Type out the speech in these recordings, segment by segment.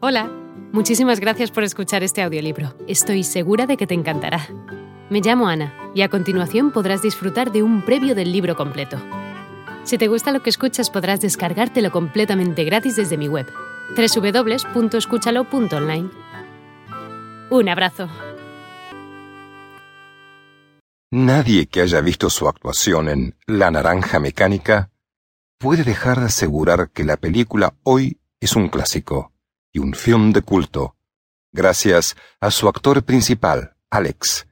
Hola, muchísimas gracias por escuchar este audiolibro. Estoy segura de que te encantará. Me llamo Ana y a continuación podrás disfrutar de un previo del libro completo. Si te gusta lo que escuchas podrás descargártelo completamente gratis desde mi web, www.escúchalo.online. Un abrazo. Nadie que haya visto su actuación en La Naranja Mecánica puede dejar de asegurar que la película hoy es un clásico y un film de culto, gracias a su actor principal, Alex,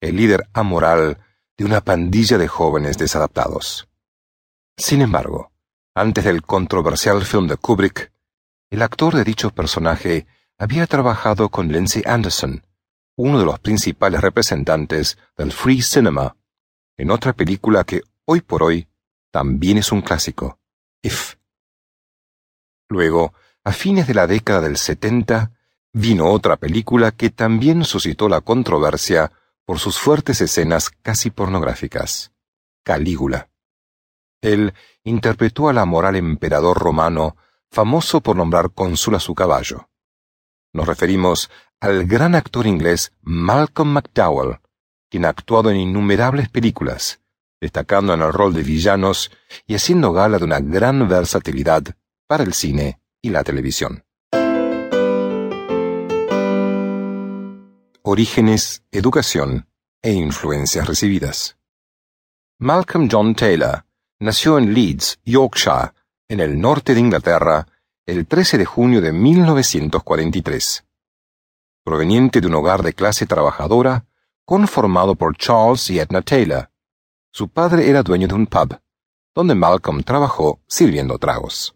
el líder amoral de una pandilla de jóvenes desadaptados. Sin embargo, antes del controversial film de Kubrick, el actor de dicho personaje había trabajado con Lindsay Anderson, uno de los principales representantes del free cinema, en otra película que hoy por hoy también es un clásico, If. Luego, a fines de la década del 70, vino otra película que también suscitó la controversia por sus fuertes escenas casi pornográficas, Calígula. Él interpretó al amoral emperador romano, famoso por nombrar cónsul a su caballo. Nos referimos al gran actor inglés Malcolm McDowell, quien ha actuado en innumerables películas, destacando en el rol de villanos y haciendo gala de una gran versatilidad para el cine y la televisión. Orígenes, educación e influencias recibidas. Malcolm John Taylor nació en Leeds, Yorkshire, en el norte de Inglaterra, el 13 de junio de 1943. Proveniente de un hogar de clase trabajadora, conformado por Charles y Edna Taylor. Su padre era dueño de un pub, donde Malcolm trabajó sirviendo tragos.